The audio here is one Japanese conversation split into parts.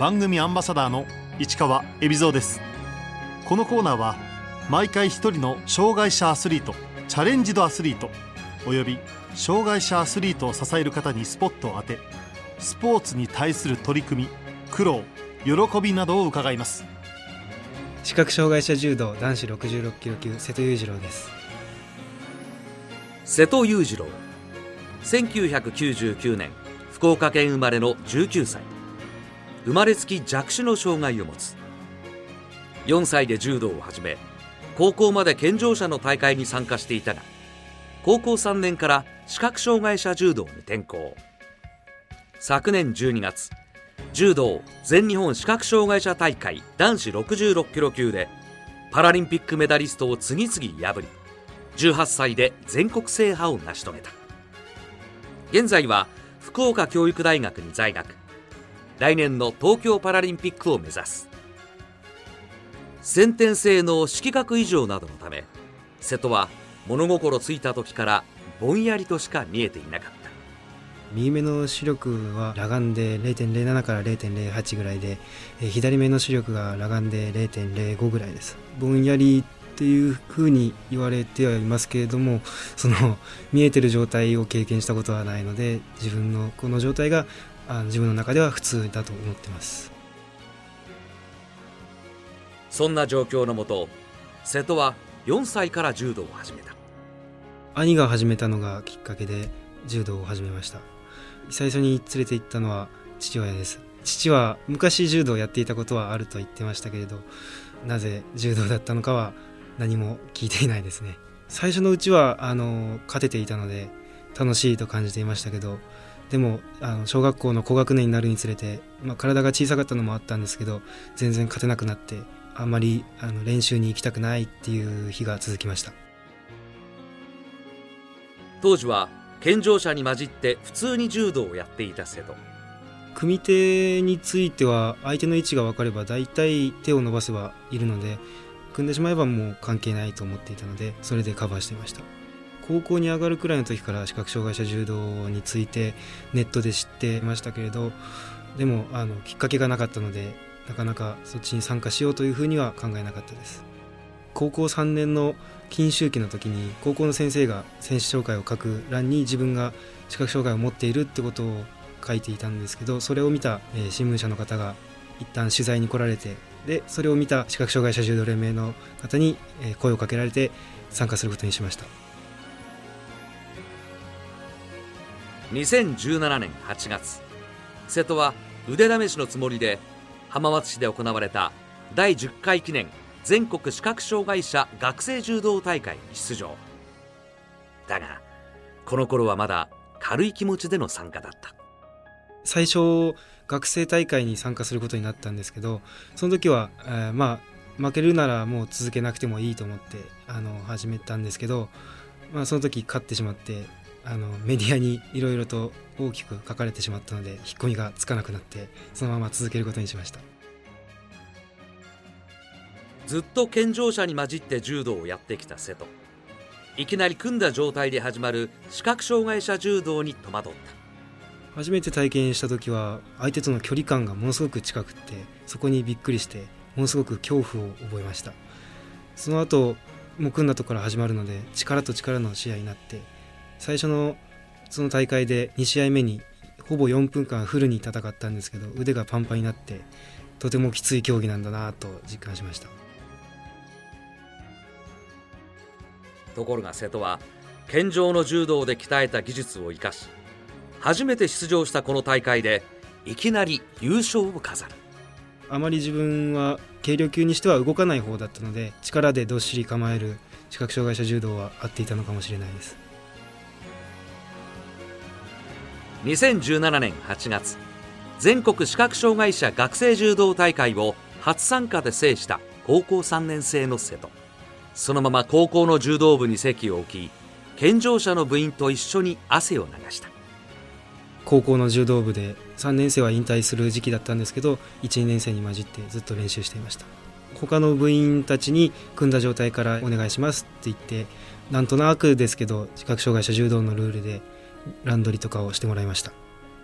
番組アンバサダーの市川恵比蔵です。このコーナーは毎回一人の障害者アスリートチャレンジドアスリートおよび障害者アスリートを支える方にスポットを当てスポーツに対する取り組み苦労喜びなどを伺います。視覚障害者柔道男子66キロ級瀬戸裕次郎です。瀬戸裕次郎。1999年福岡県生まれの19歳生まれつき弱視の障害を持つ。4歳で柔道を始め高校まで健常者の大会に参加していたが高校3年から視覚障害者柔道に転向。昨年12月柔道全日本視覚障害者大会男子66キロ級でパラリンピックメダリストを次々破り18歳で全国制覇を成し遂げた。現在は福岡教育大学に在学。来年の東京パラリンピックを目指す。先天性の色覚異常などのため瀬戸は物心ついた時からぼんやりとしか見えていなかった。右目の視力は裸眼で0.07から0.08ぐらいで、え左目の視力が裸眼で0.05ぐらいです。ぼんやりっていうふうに言われてはいますけれどもその見えてる状態を経験したことはないので自分のこの状態があの自分の中では普通だと思ってます。そんな状況のもと瀬戸は4歳から柔道を始めた。兄が始めたのがきっかけで柔道を始めました。最初に連れて行ったのは父親です。父は昔柔道をやっていたことはあると言ってましたけれどなぜ柔道だったのかは何も聞いていないですね。最初のうちはあの勝てていたので楽しいと感じていましたけどでもあの小学校の高学年になるにつれて、まあ、体が小さかったのもあったんですけど全然勝てなくなってあんまりあの練習に行きたくないっていう日が続きました。当時は健常者に混じって普通に柔道をやっていた瀬戸組手については相手の位置が分かれば大体手を伸ばせばいるので組んでしまえばもう関係ないと思っていたのでそれでカバーしていました高校に上がるくらいの時から視覚障害者柔道についてネットで知ってましたけれどでもあのきっかけがなかったのでなかなかそっちに参加しようというふうには考えなかったです。高校3年の禁秋期の時に高校の先生が選手紹介を書く欄に自分が視覚障害を持っているってことを書いていたんですけどそれを見た、え新聞社の方が一旦取材に来られてでそれを見た視覚障害者柔道連盟の方に、声をかけられて参加することにしました。2017年8月。瀬戸は腕試しのつもりで浜松市で行われた第10回記念全国視覚障害者学生柔道大会に出場。だがこの頃はまだ軽い気持ちでの参加だった。最初学生大会に参加することになったんですけどその時は、えーまあ負けるならもう続けなくてもいいと思ってあの始めたんですけど、まあ、その時勝ってしまってあのメディアにいろいろと大きく書かれてしまったので引っ込みがつかなくなってそのまま続けることにしました。ずっと健常者に混じって柔道をやってきた瀬戸。いきなり組んだ状態で始まる視覚障害者柔道に戸惑った。初めて体験した時は相手との距離感がものすごく近くってそこにびっくりしてものすごく恐怖を覚えました。その後もう組んだところから始まるので力と力の試合になって最初のその大会で2試合目にほぼ4分間フルに戦ったんですけど腕がパンパンになってとてもきつい競技なんだなと実感しました。ところが瀬戸は健常の柔道で鍛えた技術を生かし初めて出場したこの大会でいきなり優勝を飾る。あまり自分は軽量級にしては動かない方だったので力でどっしり構える視覚障害者柔道は合っていたのかもしれないです2017年8月全国視覚障害者学生柔道大会を初参加で制した高校3年生の瀬戸そのまま高校の柔道部に席を置き健常者の部員と一緒に汗を流した。高校の柔道部で3年生は引退する時期だったんですけど12年生に混じってずっと練習していました。他の部員たちに組んだ状態からお願いしますって言ってなんとなくですけど視覚障害者柔道のルールでランドリとかをしてもらいました。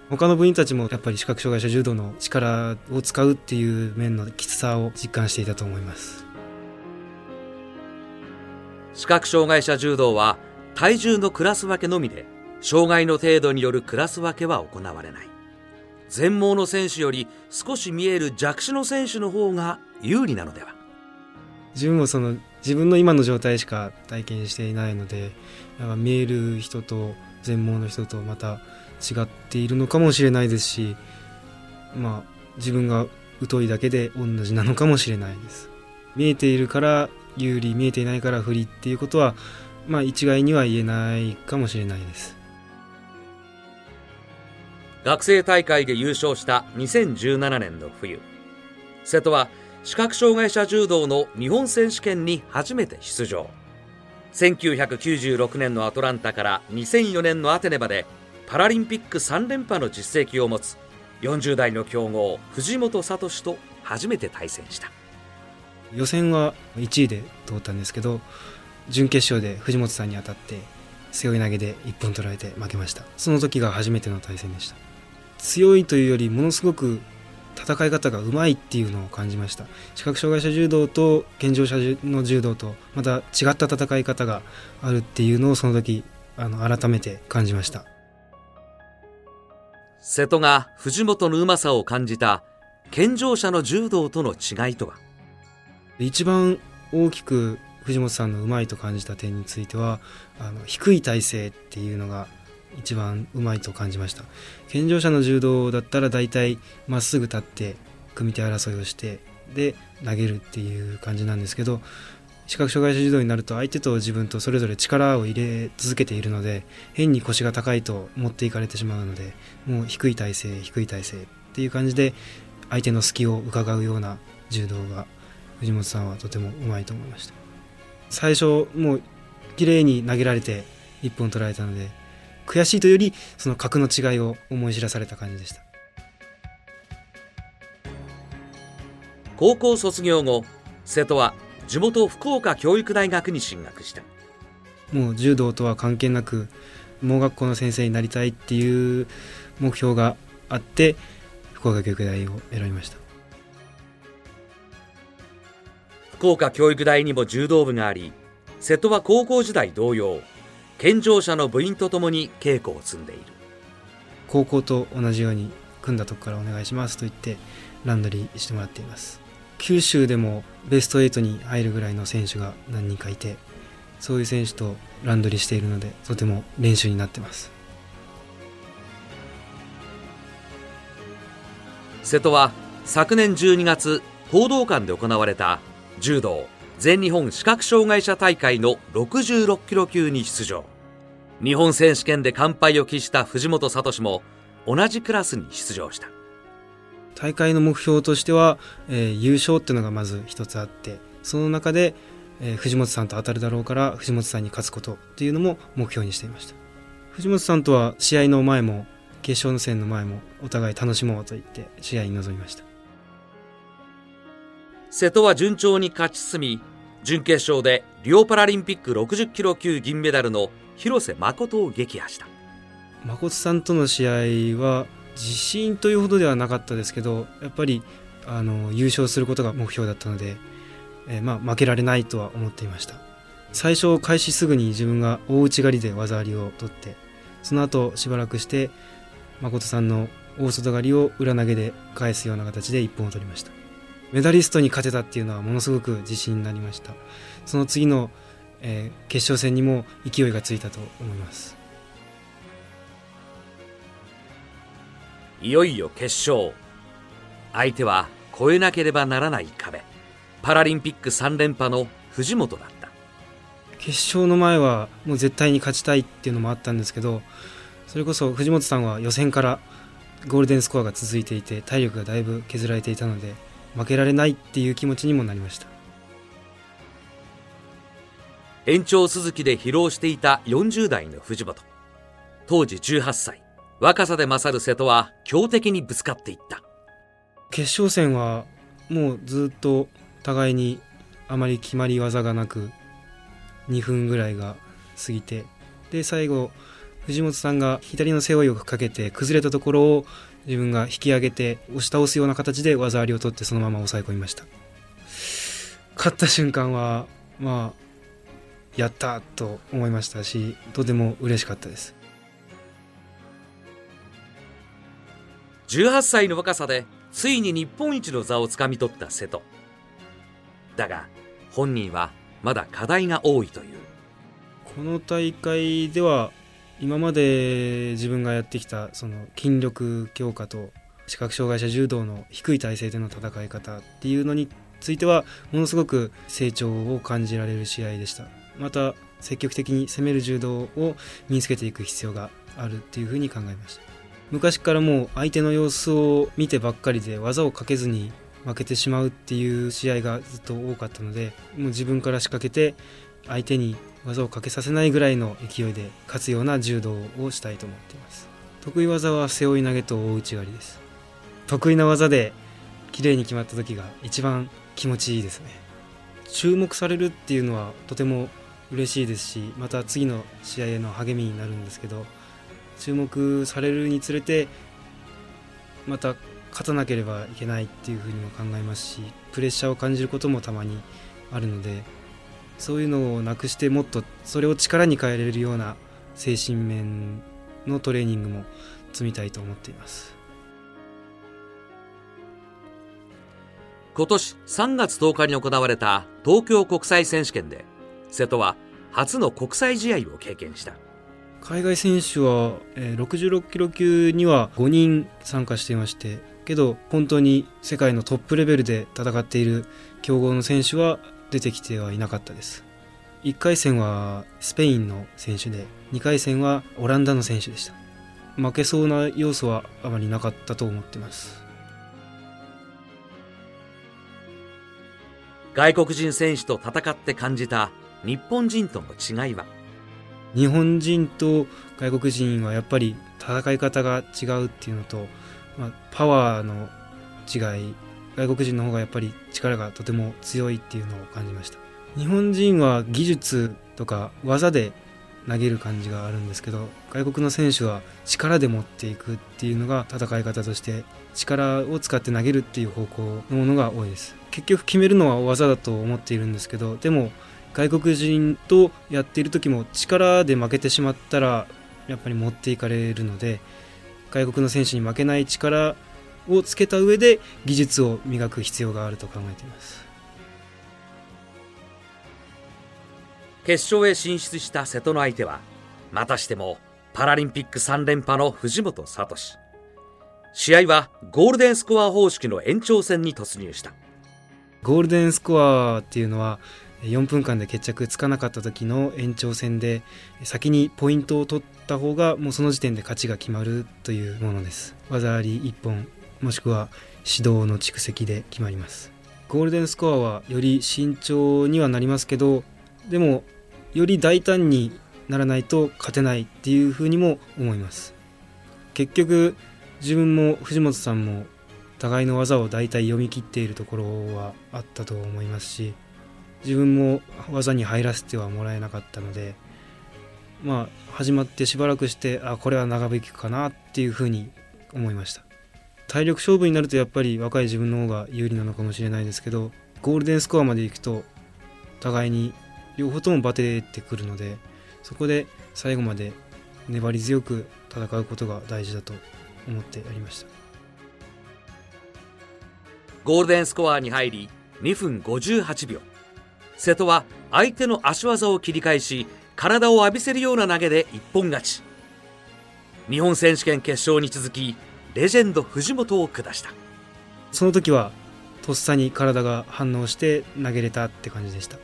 他の部員たちもやっぱり視覚障害者柔道の力を使うっていう面のきつさを実感していたと思います。視覚障害者柔道は体重のクラス分けのみで障害の程度によるクラス分けは行われない。全盲の選手より少し見える弱視の選手の方が有利なのでは。自分もその自分の今の状態しか体験していないので見える人と全盲の人とまた違っているのかもしれないですしまあ自分が疎いだけで同じなのかもしれないです。見えているから有利見えていないから不利っていうことはまあ一概には言えないかもしれないです。学生大会で優勝した2017年の冬。瀬戸は視覚障害者柔道の日本選手権に初めて出場。1996年のアトランタから2004年のアテネまでパラリンピック3連覇の実績を持つ40代の強豪藤本聡と初めて対戦した。予選は1位で通ったんですけど準決勝で藤本さんに当たって背負い投げで1本取られて負けました。その時が初めての対戦でした。強いというよりものすごく戦い方がうまいっていうのを感じました。視覚障害者柔道と健常者の柔道とまた違った戦い方があるっていうのをその時あの改めて感じました。瀬戸が藤本のうまさを感じた健常者の柔道との違いとは？一番大きく藤本さんのうまいと感じた点についてはあの低い体勢っていうのが一番うまいと感じました。健常者の柔道だったら大体まっすぐ立って組み手争いをしてで投げるっていう感じなんですけど視覚障害者柔道になると相手と自分とそれぞれ力を入れ続けているので変に腰が高いと持っていかれてしまうのでもう低い体勢低い体勢っていう感じで相手の隙を伺うような柔道が藤本さんはとてもうまいと思いました。最初もう綺麗に投げられて一本取られたので悔しいというよりその格の違いを思い知らされた感じでした。高校卒業後瀬戸は地元福岡教育大学に進学した。もう柔道とは関係なく盲学校の先生になりたいっていう目標があって福岡教育大を選びました。福岡教育大にも柔道部があり瀬戸は高校時代同様健常者の部員とともに稽古を積んでいる。高校と同じように組んだとこからお願いしますと言ってランドリーしてもらっています。九州でもベスト8に入るぐらいの選手が何人かいてそういう選手とランドリーしているのでとても練習になってます。瀬戸は昨年12月報道館で行われた柔道全日本視覚障害者大会の66キロ級に出場。日本選手権で完敗を喫した藤本聡も同じクラスに出場した。大会の目標としては、えー、優勝っていうのがまず一つあってその中で、えー、藤本さんと当たるだろうから藤本さんに勝つことっていうのも目標にしていました。藤本さんとは試合の前も決勝の戦の前もお互い楽しもうと言って試合に臨みました。瀬戸は順調に勝ち進み準決勝でリオパラリンピック60キロ級銀メダルの広瀬誠を撃破した。誠さんとの試合は自信というほどではなかったですけどやっぱりあの優勝することが目標だったので、えー、まあ、負けられないとは思っていました。最初開始すぐに自分が大内刈りで技ありを取ってその後しばらくして誠さんの大外刈りを裏投げで返すような形で一本を取りました。メダリストに勝てたっていうのはものすごく自信になりました。その次の、えー、決勝戦にも勢いがついたと思います。いよいよ決勝。相手は越えなければならない壁。パラリンピック3連覇の藤本だった。決勝の前はもう絶対に勝ちたいっていうのもあったんですけどそれこそ藤本さんは予選からゴールデンスコアが続いていて体力がだいぶ削られていたので負けられないっていう気持ちにもなりました。延長続きで疲労していた40代の藤本。当時18歳。若さで勝る瀬戸は強敵にぶつかっていった。決勝戦はもうずっと互いにあまり決まり技がなく2分ぐらいが過ぎてで最後藤本さんが左の背負いをかけて崩れたところを自分が引き上げて押し倒すような形で技ありを取ってそのまま抑え込みました。勝った瞬間はまあやったと思いましたしとても嬉しかったです。18歳の若さでついに日本一の座をつかみ取った瀬戸。だが本人はまだ課題が多いという。この大会では今まで自分がやってきたその筋力強化と視覚障害者柔道の低い体勢での戦い方っていうのについてはものすごく成長を感じられる試合でした。また積極的に攻める柔道を身につけていく必要があるっていうふうに考えました。昔からもう相手の様子を見てばっかりで技をかけずに負けてしまうっていう試合がずっと多かったのでもう自分から仕掛けて相手に技をかけさせないぐらいの勢いで勝つような柔道をしたいと思っています。得意技は背負い投げと大内刈りです。得意な技で綺麗に決まった時が一番気持ちいいですね。注目されるっていうのはとても嬉しいですしまた次の試合への励みになるんですけど注目されるにつれてまた勝たなければいけないっていうふうにも考えますしプレッシャーを感じることもたまにあるのでそういうのをなくしてもっとそれを力に変えれるような精神面のトレーニングも積みたいと思っています。今年3月10日に行われた東京国際選手権で瀬戸は初の国際試合を経験した。海外選手は、えー、66キロ級には5人参加していましてけど本当に世界のトップレベルで戦っている強豪の選手は出てきてはいなかったです。1回戦はスペインの選手で2回戦はオランダの選手でした。負けそうな要素はあまりなかったと思ってます。外国人選手と戦って感じた日本人との違いは？日本人と外国人はやっぱり戦い方が違うっていうのと、まあ、パワーの違い外国人の方がやっぱり力がとても強いっていうのを感じました。日本人は技術とか技で投げる感じがあるんですけど外国の選手は力で持っていくっていうのが戦い方として力を使って投げるっていう方向のものが多いです。結局決めるのは技だと思っているんですけどでも外国人とやっている時も力で負けてしまったらやっぱり持っていかれるので外国の選手に負けない力をつけた上で技術を磨く必要があると考えています。決勝へ進出した瀬戸の相手はまたしてもパラリンピック3連覇の藤本聡。試合はゴールデンスコア方式の延長戦に突入した。ゴールデンスコアっていうのは4分間で決着つかなかった時の延長戦で先にポイントを取った方がもうその時点で勝ちが決まるというものです。技あり1本もしくは指導の蓄積で決まります。ゴールデンスコアはより慎重にはなりますけどでもより大胆にならないと勝てないっていうふうにも思います。結局自分も藤本さんも互いの技を大体読み切っているところはあったと思いますし自分も技に入らせてはもらえなかったのでまあ始まってしばらくしてあこれは長引くかなっていうふうに思いました。体力勝負になるとやっぱり若い自分の方が有利なのかもしれないですけどゴールデンスコアまで行くと互いに両方ともバテてくるのでそこで最後まで粘り強く戦うことが大事だと思ってやりました。ゴールデンスコアに入り2分58秒。瀬戸は相手の足技を切り返し体を浴びせるような投げで一本勝ち。日本選手権決勝に続きレジェンド藤本を下した。その時はとっさに体が反応して投げれたって感じでした。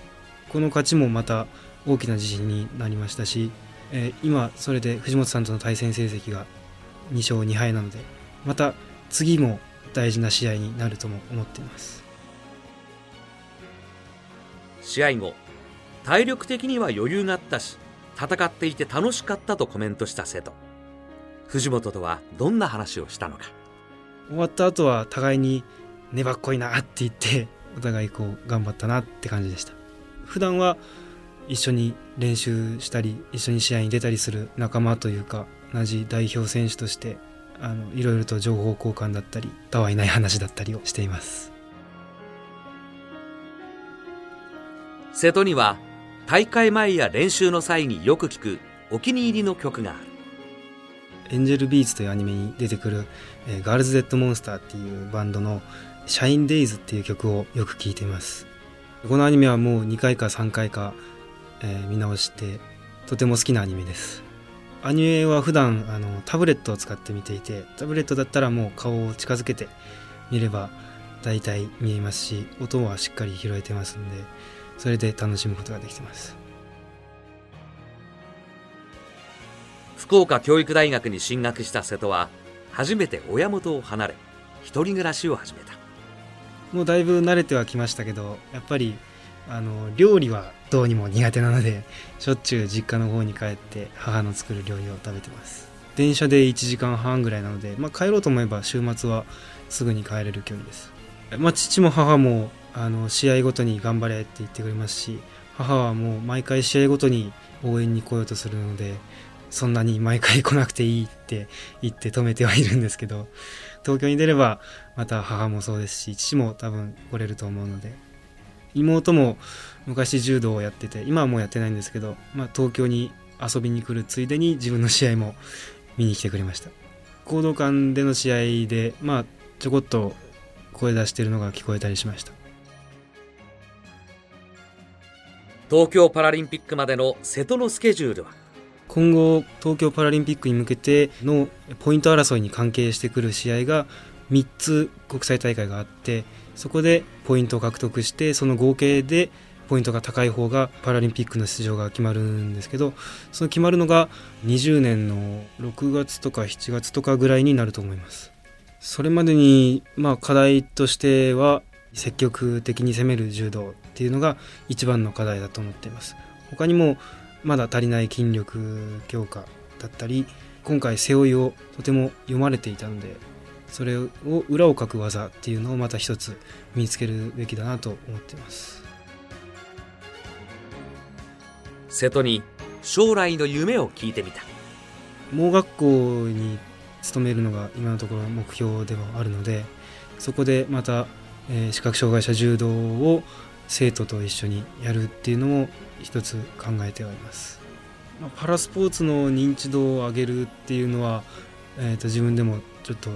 この勝ちもまた大きな自信になりましたし、えー、今それで藤本さんとの対戦成績が2勝2敗なのでまた次も大事な試合になるとも思っています。試合後体力的には余裕があったし戦っていて楽しかったとコメントした瀬戸藤本とはどんな話をしたのか？終わった後は互いに粘っこいなって言ってお互いこう頑張ったなって感じでした。普段は一緒に練習したり一緒に試合に出たりする仲間というか同じ代表選手としてあのいろいろと情報交換だったりたわいない話だったりをしています。瀬戸には大会前や練習の際によく聞くお気に入りの曲があるエンジェルビーツというアニメに出てくる、えーガールズ・デッド・モンスターっていうバンドの「シャイン・デイズ」っていう曲をよく聴いています。このアニメはもう2回か3回か、えー見直してとても好きなアニメです。アニメは普段あのタブレットを使って見ていてタブレットだったらもう顔を近づけて見れば大体見えますし音はしっかり拾えてますんでそれで楽しむことができてます。福岡教育大学に進学した瀬戸は初めて親元を離れ一人暮らしを始めた。もうだいぶ慣れてはきましたけどやっぱりあの料理はどうにも苦手なのでしょっちゅう実家の方に帰って母の作る料理を食べてます。電車で1時間半ぐらいなので、まあ、帰ろうと思えば週末はすぐに帰れる距離です、まあ、父も母もあの試合ごとに頑張れって言ってくれますし母はもう毎回試合ごとに応援に来ようとするのでそんなに毎回来なくていいって言って止めてはいるんですけど東京に出ればまた母もそうですし父も多分来れると思うので妹も昔柔道をやってて今はもうやってないんですけど、まあ、東京に遊びに来るついでに自分の試合も見に来てくれました。行動館での試合でまあちょこっと声出してるのが聞こえたりしました。東京パラリンピックまでの瀬戸のスケジュールは今後東京パラリンピックに向けてのポイント争いに関係してくる試合が3つ国際大会があってそこでポイントを獲得してその合計でポイントが高い方がパラリンピックの出場が決まるんですけどその決まるのが20年の6月とか7月とかぐらいになると思います。それまでにまあ課題としては積極的に攻める柔道っていうのが一番の課題だと思っています。他にもまだ足りない筋力強化だったり今回背負いをとても読まれていたのでそれを裏をかく技っていうのをまた一つ身につけるべきだなと思っています。瀬戸に将来の夢を聞いてみた。盲学校に勤めるのが今のところ目標ではあるのでそこでまた、えー視覚障害者柔道を生徒と一緒にやるっていうのも一つ考えてはいます、まパラスポーツの認知度を上げるっていうのは、えー、と自分でもちょっと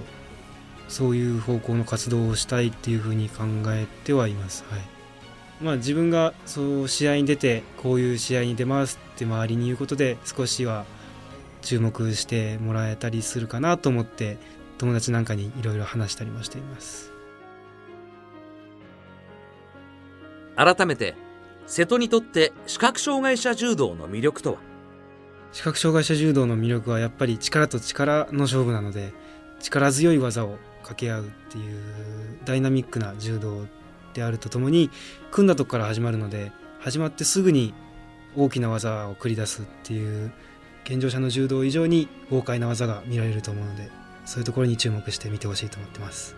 そういう方向の活動をしたいっていうふうに考えてはいます。はい。まあ自分がそう試合に出てこういう試合に出ますって周りに言うことで少しは注目してもらえたりするかなと思って友達なんかにいろいろ話したりもしています。改めて瀬戸にとって視覚障害者柔道の魅力とは？視覚障害者柔道の魅力はやっぱり力と力の勝負なので力強い技を掛け合うっていうダイナミックな柔道であるとともに組んだとこから始まるので始まってすぐに大きな技を繰り出すっていう健常者の柔道以上に豪快な技が見られると思うのでそういうところに注目して見てほしいと思ってます。